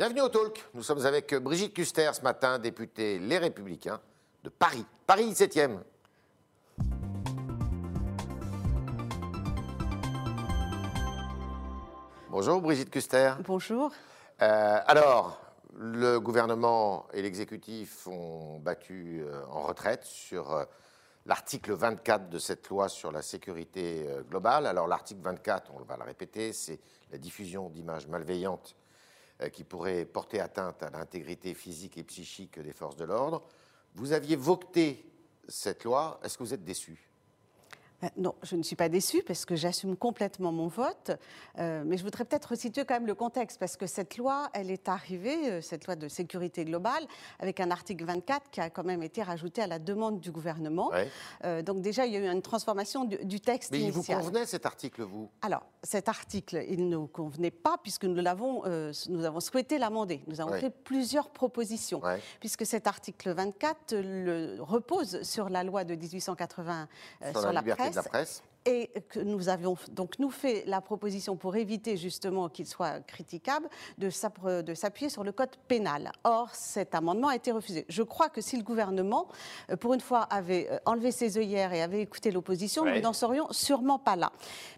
Bienvenue au Talk. Nous sommes avec Brigitte Custer ce matin, députée Les Républicains de Paris. Paris 17e. Bonjour Brigitte Custer. Bonjour. Euh, alors, le gouvernement et l'exécutif ont battu euh, en retraite sur euh, l'article 24 de cette loi sur la sécurité globale. Alors l'article 24, on va le répéter, c'est la diffusion d'images malveillantes qui pourraient porter atteinte à l'intégrité physique et psychique des forces de l'ordre. Vous aviez voté cette loi, est-ce que vous êtes déçu? Euh, Non, je ne suis pas déçue parce que j'assume complètement mon vote. Euh, mais je voudrais peut-être situer quand même le contexte parce que cette loi, elle est arrivée, euh, cette loi de sécurité globale, avec un article 24 qui a quand même été rajouté à la demande du gouvernement. Ouais. Euh, donc déjà, il y a eu une transformation du, du texte Mais il vous convenait cet article, vous? Alors, cet article, il ne nous convenait pas puisque nous, l'avons, euh, nous avons souhaité l'amender. Nous avons Ouais. fait plusieurs propositions. Ouais. Puisque cet article 24 le, repose sur la loi de 1880 euh, Sur sur, la la, liberté presse. de la presse Et que nous avions donc nous fait la proposition pour éviter justement qu'il soit critiquable de s'appuyer sur le code pénal. Or, cet amendement a été refusé. Je crois que si le gouvernement, euh, pour une fois, avait euh, enlevé ses œillères et avait écouté l'opposition, Ouais. nous n'en serions sûrement pas là.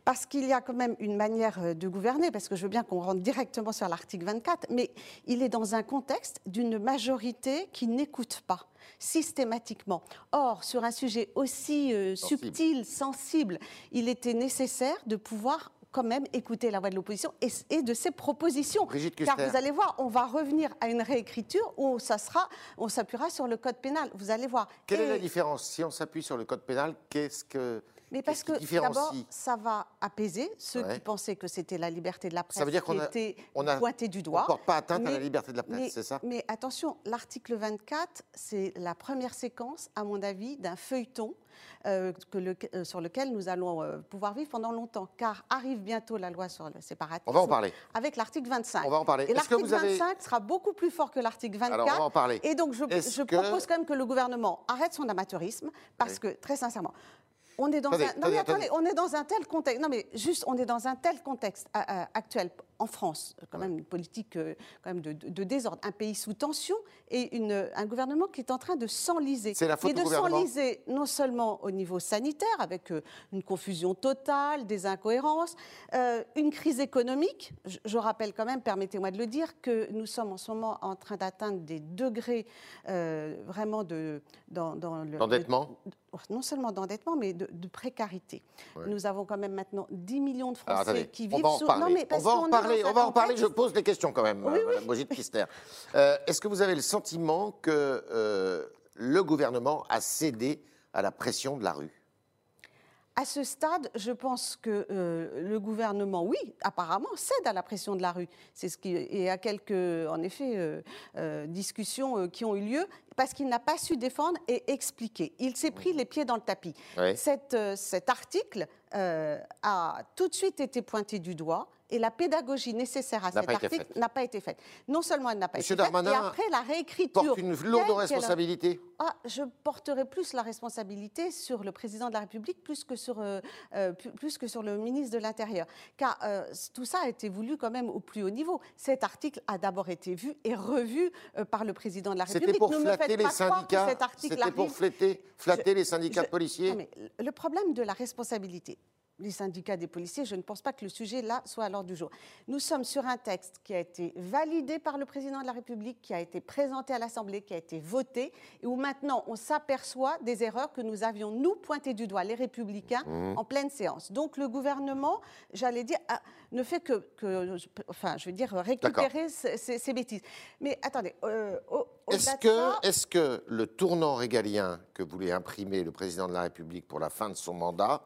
Parce qu'il y a quand même une manière euh, de gouverner, parce que je veux bien qu'on rentre directement sur l'article 24, mais il est dans un contexte d'une majorité qui n'écoute pas systématiquement. Or, sur un sujet aussi euh, Sensible. subtil, sensible, il était nécessaire de pouvoir quand même écouter la voix de l'opposition et, et de ses propositions. Car vous allez voir, on va revenir à une réécriture où ça sera, on s'appuiera sur le code pénal. Vous allez voir. Quelle est la différence? Si on s'appuie sur le code pénal, qu'est-ce que. Mais parce que d'abord, ça va apaiser ceux Ouais. qui pensaient que c'était la liberté de la presse Ça veut dire qu'on qui a- était on a- pointée du On doigt. ne porte pas atteinte à la Mais- liberté de la presse, mais, c'est ça mais attention, l'article 24, c'est la première séquence, à mon avis, d'un feuilleton euh, que le- euh, sur lequel nous allons euh, pouvoir vivre pendant longtemps. Car arrive bientôt la loi sur le séparatisme. On va en parler. Avec l'article 25. On va en parler. Et l'article vous avez- 25 sera beaucoup plus fort que l'article 24. Alors, on va en parler. Et donc, je, Est-ce je que- propose quand même que le gouvernement arrête son amateurisme, parce que, très sincèrement, on est dans Attendez, un, non, attendez, mais attendez, attendez. on est dans un tel contexte. Non, mais juste, on est dans un tel contexte euh, euh, actuel en France, quand même une politique euh, quand même de, de- de désordre, un pays sous tension et une, un gouvernement qui est en train de s'enliser. C'est la faute du de s'enliser non seulement au niveau sanitaire, avec euh, une confusion totale, des incohérences, euh, une crise économique. Je, je rappelle quand même, permettez-moi de le dire, que nous sommes en ce moment en train d'atteindre des degrés vraiment de dans, dans le D'endettement de- non seulement d'endettement, mais de, de précarité. Ouais. Nous avons quand même maintenant 10 millions de Alors, Français attendez, qui vivent sous... Non, mais parce qu'on On va en parler. Je pose des questions quand même, Oui, euh, Madame Brigitte Kister. Euh, Est-ce que vous avez le sentiment que euh, le gouvernement a cédé à la pression de la rue? À ce stade, je pense que euh, le gouvernement, oui, apparemment, cède à la pression de la rue. C'est ce qui et à quelques, en effet, euh, euh, discussions euh, qui ont eu lieu parce qu'il n'a pas su défendre et expliquer. Il s'est pris les pieds dans le tapis. Cette, euh, cet article euh, a tout de suite été pointé du doigt. Et la pédagogie nécessaire à cet article n'a pas été faite. Non seulement elle n'a pas Monsieur été faite, et après la réécriture. Porte une lourde responsabilité. ah, je porterai plus la responsabilité sur le président de la République plus que sur, euh, plus, que sur le ministre de l'Intérieur. Car euh, tout ça a été voulu quand même au plus haut niveau. Cet article a d'abord été vu et revu euh, par le président de la C'était République. pour Ne me flatter les syndicats. C'était pour flatter, flatter Je- les syndicats je- policiers. non, mais le problème de la responsabilité, les syndicats des policiers, je ne pense pas que le sujet là soit à l'ordre du jour. Nous sommes sur un texte qui a été validé par le président de la République, qui a été présenté à l'Assemblée, qui a été voté, et où maintenant on s'aperçoit des erreurs que nous avions, nous, pointées du doigt, les républicains, Mmh. en pleine séance. Donc le gouvernement, j'allais dire, a- ne fait que, que- enfin, je veux dire, récupérer ces, ces- ces bêtises. Mais attendez, euh, au- Est-ce que, ça- est que le tournant régalien que voulait imprimer le président de la République pour la fin de son mandat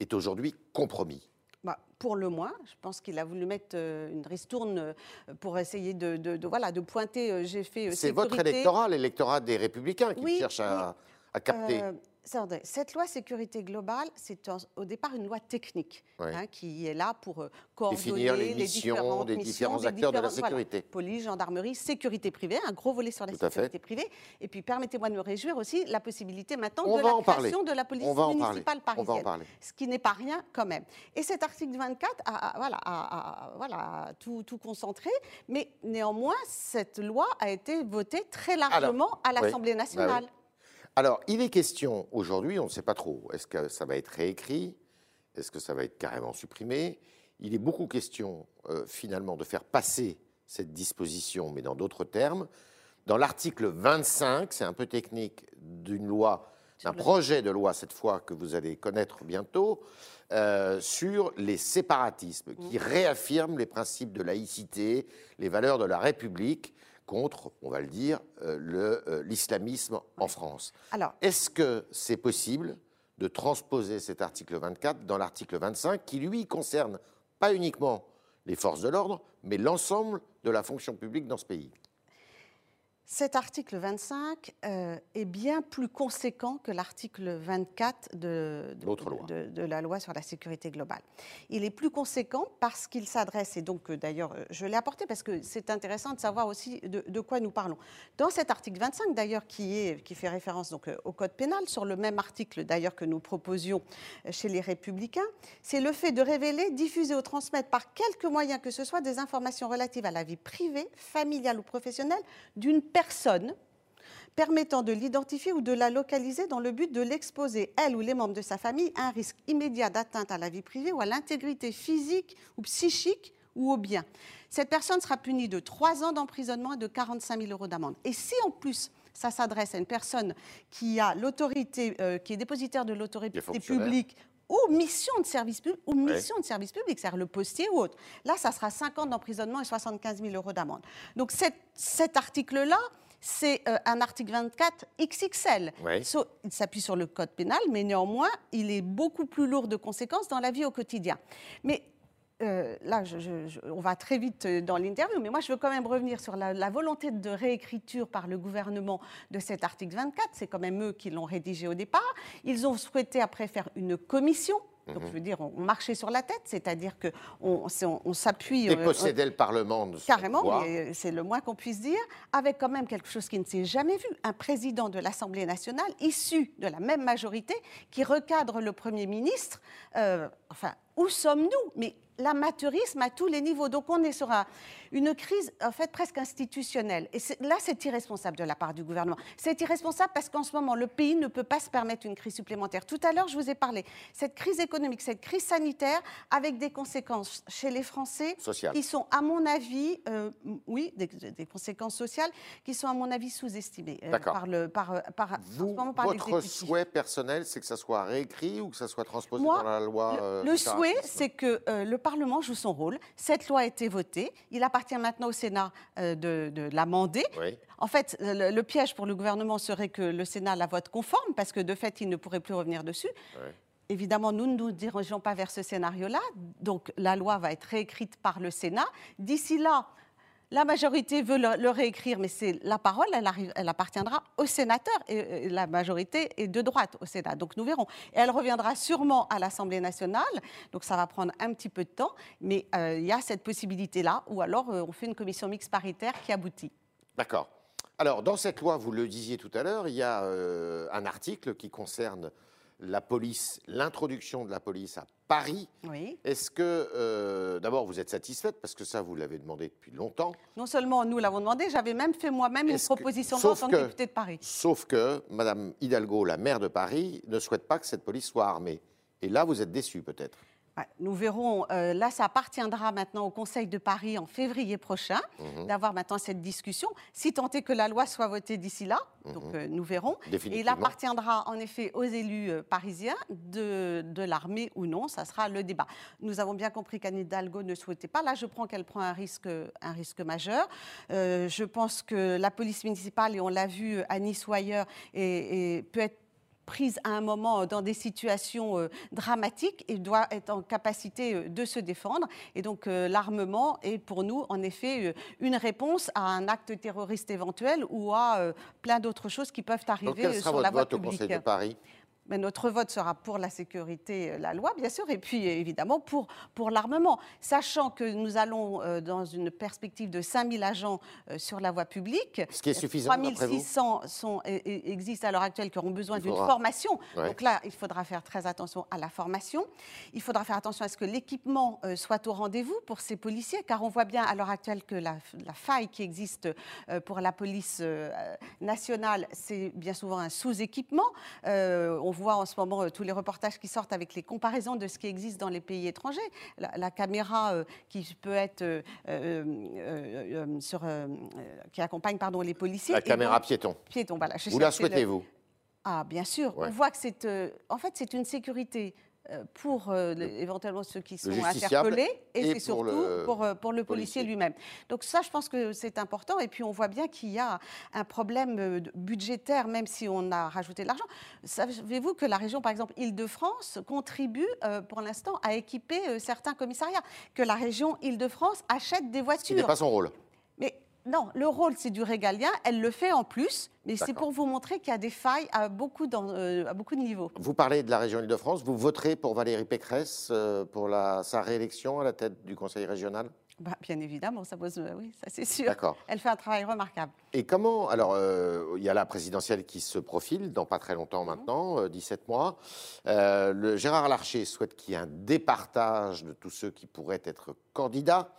est aujourd'hui compromis? Bah, pour le moins, je pense qu'il a voulu mettre euh, une ristourne euh, pour essayer de, de- de- voilà, de pointer. euh, J'ai fait. C'est votre électorat, l'électorat des Républicains qui Oui, cherche à, oui. à capter. Euh, cette loi sécurité globale, c'est au départ une loi technique hein, qui est là pour euh, coordonner les, missions des différents acteurs de la sécurité. police, gendarmerie, sécurité privée, un gros volet sur la sécurité privée. Et puis permettez-moi de me réjouir aussi la possibilité maintenant de la création de la police municipale parisienne, ce qui n'est pas rien quand même. Et cet article 24 a, voilà, voilà, tout, tout, concentré, mais néanmoins, cette loi a été votée très largement à l'Assemblée bah nationale. Alors, il est question aujourd'hui, on ne sait pas trop, est-ce que ça va être réécrit? Est-ce que ça va être carrément supprimé? Il est beaucoup question, euh, finalement, de faire passer cette disposition, mais dans d'autres termes. Dans l'article 25, c'est un peu technique, d'une loi, d'un projet de loi, cette fois, que vous allez connaître bientôt, euh, sur les séparatismes, qui mm. réaffirme les principes de laïcité, les valeurs de la République, contre, on va le dire, euh, euh, l'islamisme en France. Alors, est-ce que c'est possible de transposer cet article 24 dans l'article 25 qui, lui, concerne pas uniquement les forces de l'ordre, mais l'ensemble de la fonction publique dans ce pays? Cet article 25 euh, est bien plus conséquent que l'article 24 de, de, la loi sur la sécurité globale. Il est plus conséquent parce qu'il s'adresse, et donc euh, d'ailleurs euh, je l'ai apporté parce que c'est intéressant de savoir aussi de, quoi nous parlons. Dans cet article 25 d'ailleurs qui, qui fait référence donc, au code pénal, sur le même article d'ailleurs que nous proposions chez les républicains, c'est le fait de révéler, diffuser ou transmettre par quelque moyen que ce soit des informations relatives à la vie privée, familiale ou professionnelle d'une personne personne permettant de l'identifier ou de la localiser dans le but de l'exposer, elle ou les membres de sa famille, à un risque immédiat d'atteinte à la vie privée ou à l'intégrité physique ou psychique ou au bien. Cette personne sera punie de 3 ans d'emprisonnement et de 45 000 euros d'amende. Et si en plus ça s'adresse à une personne qui a l'autorité, euh, qui est dépositaire de l'autorité publique ou mission de service public, ou mission de service public, c'est-à-dire le postier ou autre. Là, ça sera 5 ans d'emprisonnement et 75 000 euros d'amende. Donc cet article-là, c'est euh, un article 24 XXL. il s'appuie sur le code pénal, mais néanmoins, il est beaucoup plus lourd de conséquences dans la vie au quotidien. Mais euh, là, on va très vite euh, dans l'interview, mais moi, je veux quand même revenir sur la, volonté de réécriture par le gouvernement de cet article 24. C'est quand même eux qui l'ont rédigé au départ. Ils ont souhaité après faire une commission donc, je veux dire, on marchait sur la tête, c'est-à-dire qu'on on, s'appuie. Déposséder le Parlement de Carrément, c'est le moins qu'on puisse dire, avec quand même quelque chose qui ne s'est jamais vu un président de l'Assemblée nationale, issu de la même majorité, qui recadre le Premier ministre. Euh, enfin, où sommes-nous? Mais l'amateurisme à tous les niveaux. Donc on est sur une crise en fait presque institutionnelle. Et là, c'est irresponsable de la part du gouvernement. C'est irresponsable parce qu'en ce moment, le pays ne peut pas se permettre une crise supplémentaire. Tout à l'heure, je vous ai parlé. Cette crise économique, cette crise sanitaire, avec des conséquences chez les Français qui sont, à mon avis, euh, oui, des, conséquences sociales qui sont, à mon avis, sous-estimées euh, par le par, euh, par, Vous, Votre souhait personnel, c'est que ça soit réécrit ou que ça soit transposé dans la loi Le, le souhait, c'est que le Parlement joue son rôle. Cette loi a été votée. Il appartient maintenant au Sénat euh, de, l'amender. En fait, le, piège pour le gouvernement serait que le Sénat la vote conforme, parce que de fait, il ne pourrait plus revenir dessus. Évidemment, nous ne nous dirigeons pas vers ce scénario-là. Donc, la loi va être réécrite par le Sénat. D'ici là, la majorité veut le, réécrire, mais c'est la parole, elle, appartiendra aux sénateurs. Et, la majorité est de droite au Sénat. Donc nous verrons. Et elle reviendra sûrement à l'Assemblée nationale. Donc ça va prendre un petit peu de temps. Mais euh, il y a cette possibilité-là. Ou alors euh, on fait une commission mixte paritaire qui aboutit. D'accord. Alors dans cette loi, vous le disiez tout à l'heure, il y a euh, un article qui concerne la police, l'introduction de la police à Paris. Oui. Est-ce que, euh, d'abord, vous êtes satisfaite Parce que ça, vous l'avez demandé depuis longtemps? Non seulement nous l'avons demandé, j'avais même fait moi-même une proposition en tant que députée de Paris. Sauf que Mme Hidalgo, la maire de Paris, ne souhaite pas que cette police soit armée. Et là, vous êtes déçu peut-être nous verrons. Euh, là, ça appartiendra maintenant au Conseil de Paris en février prochain mhm. d'avoir maintenant cette discussion. Si tant est que la loi soit votée d'ici là, mhm. donc euh, nous verrons. Et il appartiendra en effet aux élus euh, parisiens de, de l'armée ou non. Ça sera le débat. Nous avons bien compris qu'Anne Hidalgo ne souhaitait pas. Là, je prends qu'elle prend un risque, un risque majeur. je pense que la police municipale, et on l'a vu à Nice ou ailleurs, et peut être prise à un moment euh, dans des situations euh, dramatiques et doit être en capacité euh, de se défendre. Et donc l'armement est pour nous en effet une réponse à un acte terroriste éventuel ou à plein d'autres choses qui peuvent arriver donc, quel sera sur votre vote au Conseil de Paris? Mais notre vote sera pour la sécurité, euh, la loi, bien sûr, et puis évidemment pour, pour l'armement. Sachant que nous allons euh, dans une perspective de 5000 agents euh, sur la voie publique. Ce qui est suffisant, 3600 sont, existent à l'heure actuelle qui auront besoin d'une formation. Donc là, il faudra faire très attention à la formation. Il faudra faire attention à ce que l'équipement soit au rendez-vous pour ces policiers, car on voit bien à l'heure actuelle que la, la, faille qui existe pour la police nationale, c'est bien souvent un sous-équipement. on voit en ce moment euh, tous les reportages qui sortent avec les comparaisons de ce qui existe dans les pays étrangers. La, caméra euh, qui peut être euh, sur, qui accompagne pardon les policiers. La caméra piéton. Piéton, voilà. Vous la souhaitez-vous? Ah, bien sûr. On voit que c'est, en fait, c'est une sécurité pour euh, éventuellement ceux qui sont interpellés et, c'est surtout pour, euh, pour, le policier, lui-même. Donc ça, je pense que c'est important. Et puis on voit bien qu'il y a un problème budgétaire, même si on a rajouté de l'argent. Savez-vous que la région, par exemple, Île-de-France, contribue pour l'instant à équiper certains commissariats Que la région Île-de-France achète des voitures. Ce n'est pas son rôle. Non, le rôle, c'est du régalien. Elle le fait en plus, mais c'est pour vous montrer qu'il y a des failles à beaucoup, euh, à beaucoup de niveaux. Vous parlez de la région Île-de-France. Vous voterez pour Valérie Pécresse euh, pour la, sa réélection à la tête du Conseil régional? Bah, bien évidemment, ça pose, euh, oui, ça c'est sûr. Elle fait un travail remarquable. Et comment Alors, il y a la présidentielle qui se profile dans pas très longtemps mhm. maintenant, 17 mois. le Gérard Larcher souhaite qu'il y ait un départage de tous ceux qui pourraient être candidats.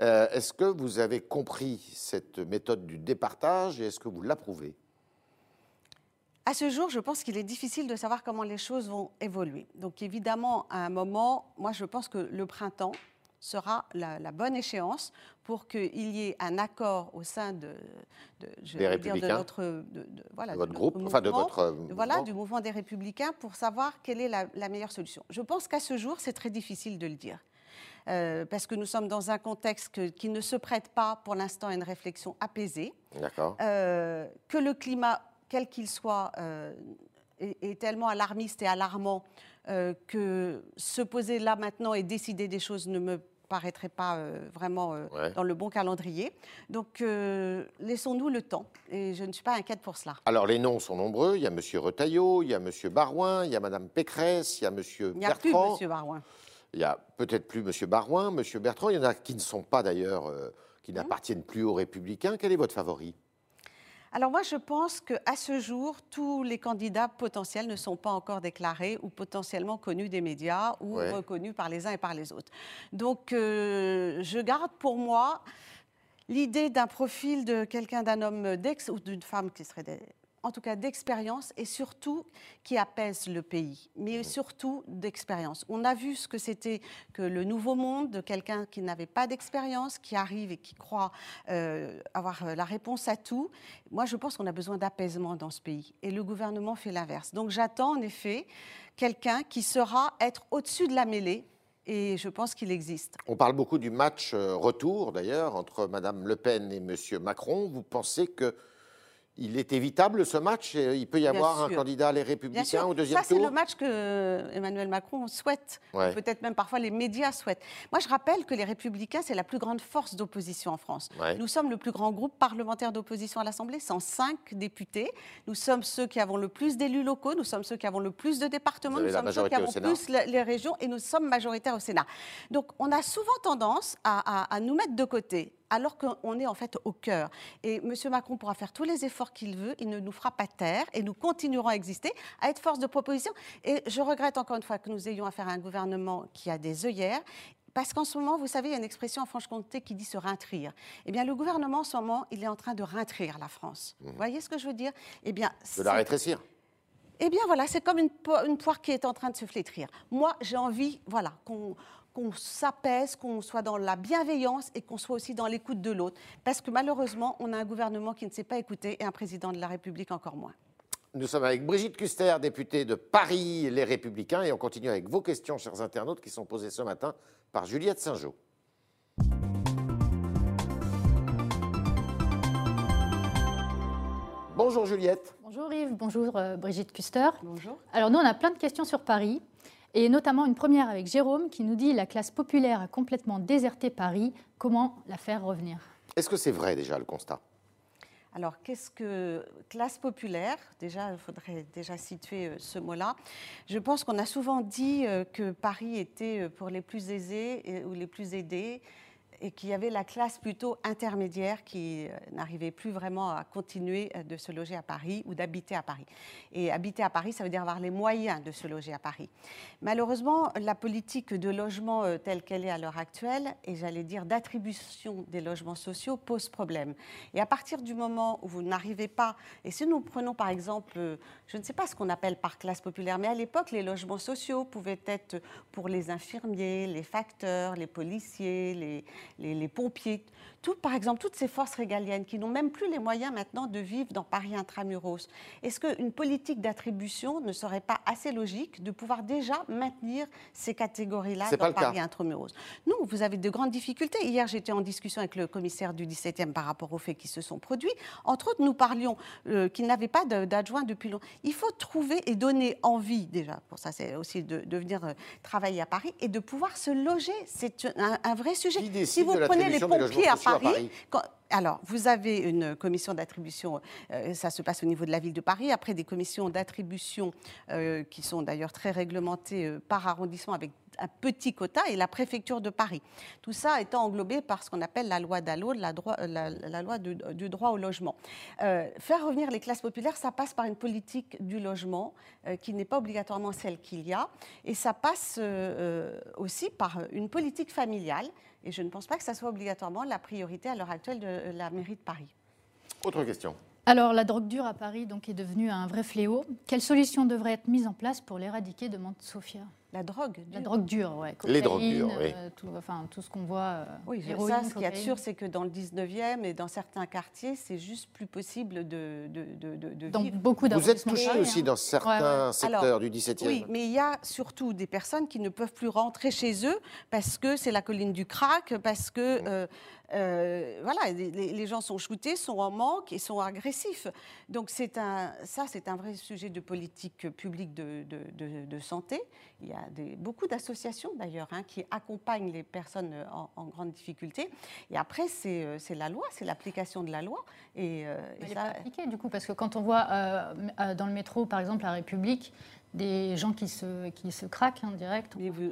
Euh, est-ce que vous avez compris cette méthode du départage et est-ce que vous l'approuvez? À ce jour, je pense qu'il est difficile de savoir comment les choses vont évoluer. Donc évidemment, à un moment, moi je pense que le printemps sera la, bonne échéance pour qu'il y ait un accord au sein de, je des dire, de notre de, voilà, votre groupe, enfin de votre voilà du mouvement des républicains pour savoir quelle est la, la meilleure solution. Je pense qu'à ce jour, c'est très difficile de le dire. Euh, parce que nous sommes dans un contexte qui ne se prête pas pour l'instant à une réflexion apaisée. Euh, que le climat, quel qu'il soit, euh, est, tellement alarmiste et alarmant que se poser là maintenant et décider des choses ne me paraîtrait pas vraiment dans le bon calendrier. Donc, laissons-nous le temps. Et je ne suis pas inquiète pour cela. Alors, les noms sont nombreux. Il y a M. Retailleau, il y a M. Barouin, il y a Mme Pécresse, il y a M. Bertrand. Il n'y a plus M. Barouin. Il y a peut-être plus M. Barouin, M. Bertrand. Il y en a qui ne sont pas d'ailleurs, euh, qui mmh. n'appartiennent plus aux Républicains. Quel est votre favori? Alors moi, je pense qu'à ce jour, tous les candidats potentiels ne sont pas encore déclarés ou potentiellement connus des médias ou reconnus par les uns et par les autres. Donc euh, je garde pour moi l'idée d'un profil de quelqu'un, d'un homme d'ex ou d'une femme qui serait en tout cas d'expérience et surtout qui apaise le pays, mais surtout d'expérience. On a vu ce que c'était que le nouveau monde de quelqu'un qui n'avait pas d'expérience, qui arrive et qui croit euh, avoir euh, la réponse à tout. Moi, je pense qu'on a besoin d'apaisement dans ce pays et le gouvernement fait l'inverse. Donc j'attends en effet quelqu'un qui saura être au-dessus de la mêlée et je pense qu'il existe. On parle beaucoup du match euh, retour, d'ailleurs, entre Mme Le Pen et M. Macron. Vous pensez que il est évitable ce match Il peut y avoir un candidat Les Républicains au deuxième tour Ça, c'est le match que Emmanuel Macron souhaite, peut-être même parfois les médias souhaitent. Moi, je rappelle que les Républicains, c'est la plus grande force d'opposition en France. Nous sommes le plus grand groupe parlementaire d'opposition à l'Assemblée, 105 députés. Nous sommes ceux qui avons le plus d'élus locaux, nous sommes ceux qui avons le plus de départements, nous sommes ceux qui avons plus les régions et nous sommes majoritaires au Sénat. Donc, on a souvent tendance à nous mettre de côté alors qu'on est en fait au cœur. Et M. Macron pourra faire tous les efforts qu'il veut, il ne nous fera pas taire et nous continuerons à exister, à être force de proposition. Et je regrette encore une fois que nous ayons affaire à un gouvernement qui a des œillères parce qu'en ce moment, vous savez, il y a une expression en Franche-Comté qui dit se rintrir. Eh bien, le gouvernement, en ce moment, il est en train de rintrir la France. Mmh. Vous voyez ce que je veux dire? Eh bien, de la rétrécir. Eh bien, voilà, c'est comme une, une, poire qui est en train de se flétrir. Moi, j'ai envie, voilà, qu'on qu'on s'apaise, qu'on soit dans la bienveillance et qu'on soit aussi dans l'écoute de l'autre. Parce que malheureusement, on a un gouvernement qui ne sait pas écouter et un président de la République encore moins. Nous sommes avec Brigitte Custer, députée de Paris, les Républicains, et on continue avec vos questions, chers internautes, qui sont posées ce matin par Juliette Saint-Jean. Bonjour Juliette. Bonjour Yves, bonjour euh, Brigitte Custer. Bonjour. Alors nous, on a plein de questions sur Paris. Et notamment une première avec Jérôme qui nous dit la classe populaire a complètement déserté Paris. Comment la faire revenir? Est-ce que c'est vrai déjà le constat? Alors, qu'est-ce que classe populaire? Déjà, il faudrait déjà situer euh, ce mot-là. Je pense qu'on a souvent dit euh, que Paris était pour les plus aisés ou les plus aidés et qu'il y avait la classe plutôt intermédiaire qui euh, n'arrivait plus vraiment à continuer euh, de se loger à Paris ou d'habiter à Paris. Et habiter à Paris, ça veut dire avoir les moyens de se loger à Paris. Malheureusement, la politique de logement euh, telle qu'elle est à l'heure actuelle, et j'allais dire d'attribution des logements sociaux, pose problème. Et à partir du moment où vous n'arrivez pas, et si nous prenons par exemple, je ne sais pas ce qu'on appelle par classe populaire, mais à l'époque, les logements sociaux pouvaient être pour les infirmiers, les facteurs, les policiers, les, les, pompiers, tout, par exemple, toutes ces forces régaliennes qui n'ont même plus les moyens maintenant de vivre dans Paris intramuros. Est-ce qu'une politique d'attribution ne serait pas assez logique de pouvoir déjà maintenir ces catégories-là dans Paris intramuros? Non, vous avez de grandes difficultés. Hier, j'étais en discussion avec le commissaire du 17e par rapport aux faits qui se sont produits. Entre autres, nous parlions euh, qu'il n'avait pas d'adjoint depuis longtemps. Il faut trouver et donner envie, déjà, pour ça, c'est aussi de, venir euh, travailler à Paris et de pouvoir se loger. C'est un, vrai sujet vous prenez les pompiers à Paris, alors, vous avez une commission d'attribution, euh, ça se passe au niveau de la ville de Paris, après des commissions d'attribution euh, qui sont d'ailleurs très réglementées euh, par arrondissement avec un petit quota et la préfecture de Paris. Tout ça étant englobé par ce qu'on appelle la loi Dallot, la, la, loi du, droit au logement. faire revenir les classes populaires, ça passe par une politique du logement qui n'est pas obligatoirement celle qu'il y a, et ça passe aussi par une politique familiale et je ne pense pas que ça soit obligatoirement la priorité à l'heure actuelle de la mairie de Paris. Autre question. Alors, la drogue dure à Paris donc, est devenue un vrai fléau. Quelles solutions devraient être mises en place pour l'éradiquer demande Sophia. La drogue dure. La drogue dure, oui. Les drogues dures, oui. Euh, tout, enfin, tout ce qu'on voit. Euh, oui, ça, ce qui est sûr, c'est que dans le 19e et dans certains quartiers, c'est juste plus possible de, de, de, dans Beaucoup Vous êtes touché aussi dans certains secteurs du 17e Oui, mais il y a surtout des personnes qui ne peuvent plus rentrer chez eux parce que c'est la colline du crack, parce que. Euh, euh, voilà, les, gens sont shootés, sont en manque et sont agressifs. Donc c'est un, ça, c'est un vrai sujet de politique publique de, de, santé. Il y a des, beaucoup d'associations d'ailleurs hein, qui accompagnent les personnes en, grande difficulté. Et après, c'est, euh, c'est la loi, c'est l'application de la loi. Et, euh, et ça... appliqué du coup, parce que quand on voit dans le métro, par exemple, la République, des gens qui se, qui se craquent en hein, direct. Mais vous,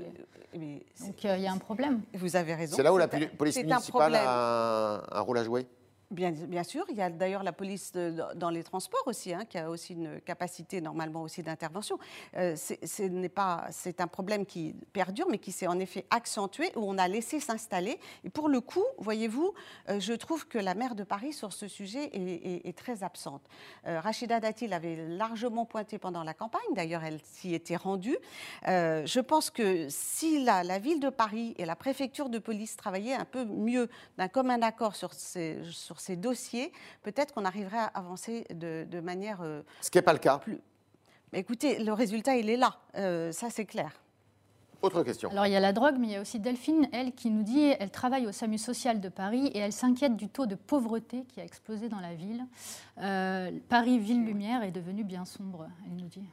Donc il y a un problème. Vous avez raison. C'est là où la police municipale a un rôle à jouer Bien, sûr, il y a d'ailleurs la police dans les transports aussi, hein, qui a aussi une capacité normalement aussi d'intervention. Euh, c'est un problème qui perdure, mais qui s'est en effet accentué, où on a laissé s'installer. Et pour le coup, voyez-vous, euh, je trouve que la maire de Paris sur ce sujet est, très absente. Euh, Rachida Dati l'avait largement pointé pendant la campagne, d'ailleurs elle s'y était rendue. je pense que si la, la, ville de Paris et la préfecture de police travaillaient un peu mieux d'un commun accord sur ces, sur ces dossiers, peut-être qu'on arriverait à avancer de, manière... Euh, Ce qui n'est pas le cas. Plus... écoutez, le résultat, il est là, euh, ça c'est clair. Autre question. Alors il y a la drogue, mais il y a aussi Delphine, elle, qui nous dit, elle travaille au SAMU social de Paris et elle s'inquiète du taux de pauvreté qui a explosé dans la ville. Euh, Paris, ville lumière, est devenu bien sombre, elle nous dit.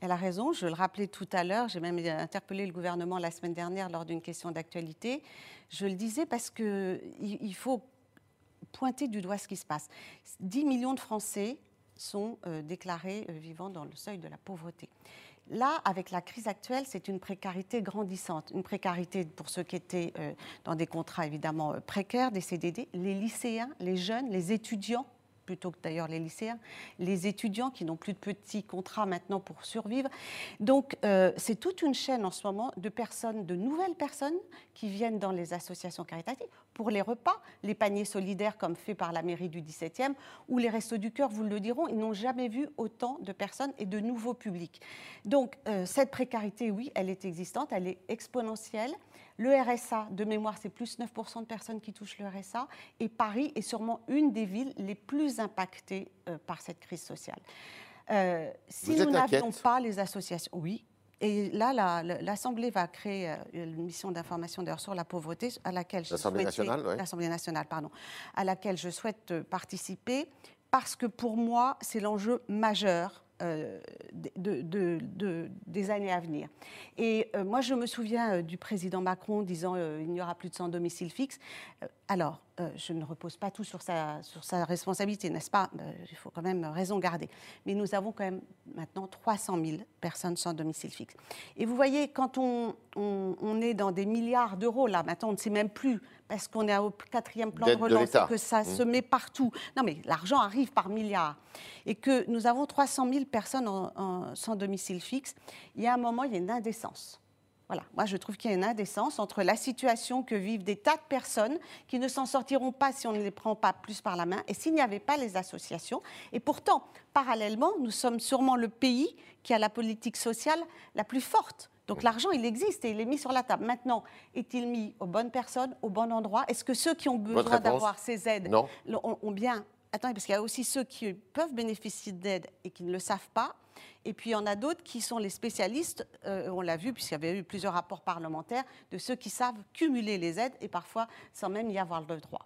Elle a raison, je le rappelais tout à l'heure, j'ai même interpellé le gouvernement la semaine dernière lors d'une question d'actualité. Je le disais parce qu'il il faut pointer du doigt ce qui se passe. 10 millions de Français sont euh, déclarés euh, vivant dans le seuil de la pauvreté. Là, avec la crise actuelle, c'est une précarité grandissante. Une précarité pour ceux qui étaient euh, dans des contrats évidemment précaires, des CDD, les lycéens, les jeunes, les étudiants plutôt que d'ailleurs les lycéens, les étudiants qui n'ont plus de petits contrats maintenant pour survivre. Donc euh, c'est toute une chaîne en ce moment de personnes, de nouvelles personnes qui viennent dans les associations caritatives pour les repas, les paniers solidaires comme fait par la mairie du 17e ou les restos du cœur, vous le diront, ils n'ont jamais vu autant de personnes et de nouveaux publics. Donc euh, cette précarité, oui, elle est existante, elle est exponentielle. Le RSA, de mémoire, c'est plus 9% de personnes qui touchent le RSA. Et Paris est sûrement une des villes les plus impactées euh, par cette crise sociale. Euh, si nous n'avions pas les associations, oui. Et là, l'Assemblée va créer euh, une mission d'information d'ailleurs sur la pauvreté à laquelle l'Assemblée nationale, l'Assemblée nationale, pardon, à laquelle je souhaite participer parce que pour moi, c'est l'enjeu majeur euh, de, des années à venir. Et euh, moi, je me souviens euh, du président Macron disant il n'y aura plus de sans domicile fixe. Alors, euh, je ne repose pas tout sur sa, sur sa responsabilité, n'est-ce pas? Euh, Il faut quand même raison garder. Mais nous avons quand même maintenant 300 000 personnes sans domicile fixe. Et vous voyez, quand on, on- on est dans des milliards d'euros, là, maintenant, on ne sait même plus, parce qu'on est au quatrième plan de relance et que ça se met partout. Non, mais l'argent arrive par milliards. Et que nous avons 300 000 personnes en- en- sans domicile fixe. Il y a un moment, il y a une indécence. Voilà, moi je trouve qu'il y a une indécence entre la situation que vivent des tas de personnes qui ne s'en sortiront pas si on ne les prend pas plus par la main et s'il n'y avait pas les associations. Et pourtant, parallèlement, nous sommes sûrement le pays qui a la politique sociale la plus forte. Donc l'argent, il existe et il est mis sur la table. Maintenant, est-il mis aux bonnes personnes, au bon endroit Est-ce que ceux qui ont besoin d'avoir ces aides Non. ont bien. Attendez, parce qu'il y a aussi ceux qui peuvent bénéficier d'aide et qui ne le savent pas. Et puis il y en a d'autres qui sont les spécialistes, euh, on l'a vu, puisqu'il y avait eu plusieurs rapports parlementaires, de ceux qui savent cumuler les aides et parfois sans même y avoir le droit.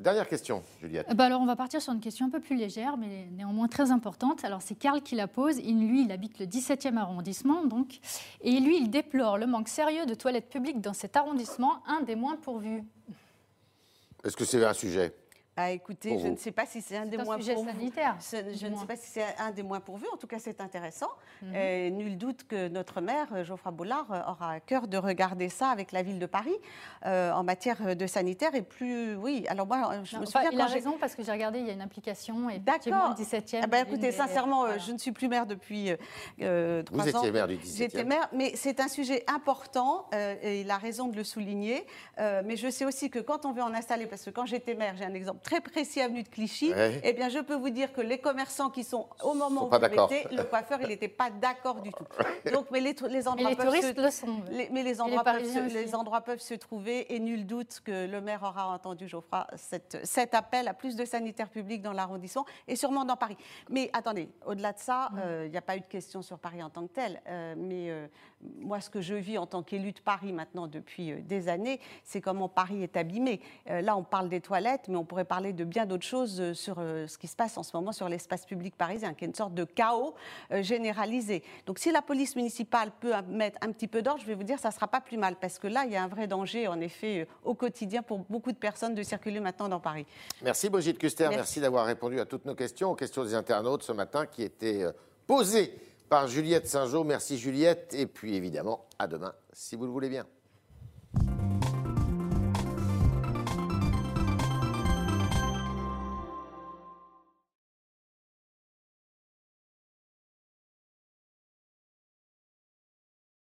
Dernière question, Juliette. Euh, bah alors, on va partir sur une question un peu plus légère, mais néanmoins très importante. Alors, c'est Karl qui la pose. Il, lui, il habite le 17e arrondissement, donc. Et lui, il déplore le manque sérieux de toilettes publiques dans cet arrondissement, un des moins pourvus. Est-ce que c'est un sujet? Bah, écoutez, je vous. ne sais pas si c'est un des un moins sujet pourvus. sanitaire. Je ne sais pas si c'est un des moins pourvus. En tout cas, c'est intéressant. Mhm. Euh, nul doute que notre maire, euh, Geoffroy Bollard, euh, aura à cœur de regarder ça avec la ville de Paris euh, en matière de sanitaire. Et plus, oui. Alors moi, je Non, me enfin, souviens il a quand raison parce que j'ai regardé, il y a une application D'accord. le 17e. Ah l'une écoutez, des- sincèrement, voilà. je ne suis plus maire depuis euh, trois Vous ans. étiez maire du 17e. J'étais maire, mais c'est un sujet important euh, et il a raison de le souligner. Euh, mais je sais aussi que quand on veut en installer, parce que quand j'étais maire, j'ai un exemple très précis avenue de Clichy, Ouais. eh bien je peux vous dire que les commerçants qui sont au moment Sont où vous mettez, le coiffeur, il n'était pas d'accord du tout. Donc, mais les, les Mais endroits les touristes se- le sont. les- mais les endroits, peuvent se, les endroits peuvent se trouver et nul doute que le maire aura entendu, Geoffroy, cette- cet appel à plus de sanitaires publics dans l'arrondissement et sûrement dans Paris. Mais attendez, au-delà de ça, euh, il n'y a pas eu de question sur Paris en tant que tel. Euh, mais euh, moi, ce que je vis en tant qu'élu de Paris maintenant depuis euh, des années, c'est comment Paris est abîmé. Euh, là, on parle des toilettes, mais on pourrait parler de bien d'autres choses euh, sur ce qui se passe en ce moment sur l'espace public parisien, qui est une sorte de chaos généralisé. Donc, si la police municipale peut mettre un petit peu d'ordre, je vais vous dire, ça ne sera pas plus mal, parce que là, il y a un vrai danger, en effet, au quotidien pour beaucoup de personnes de circuler maintenant dans Paris. Merci Brigitte Custer, merci, Merci. d'avoir répondu à toutes nos questions, aux questions des internautes ce matin qui étaient posées par Juliette Saint-Jean. Merci Juliette, et puis évidemment, à demain, si vous le voulez bien.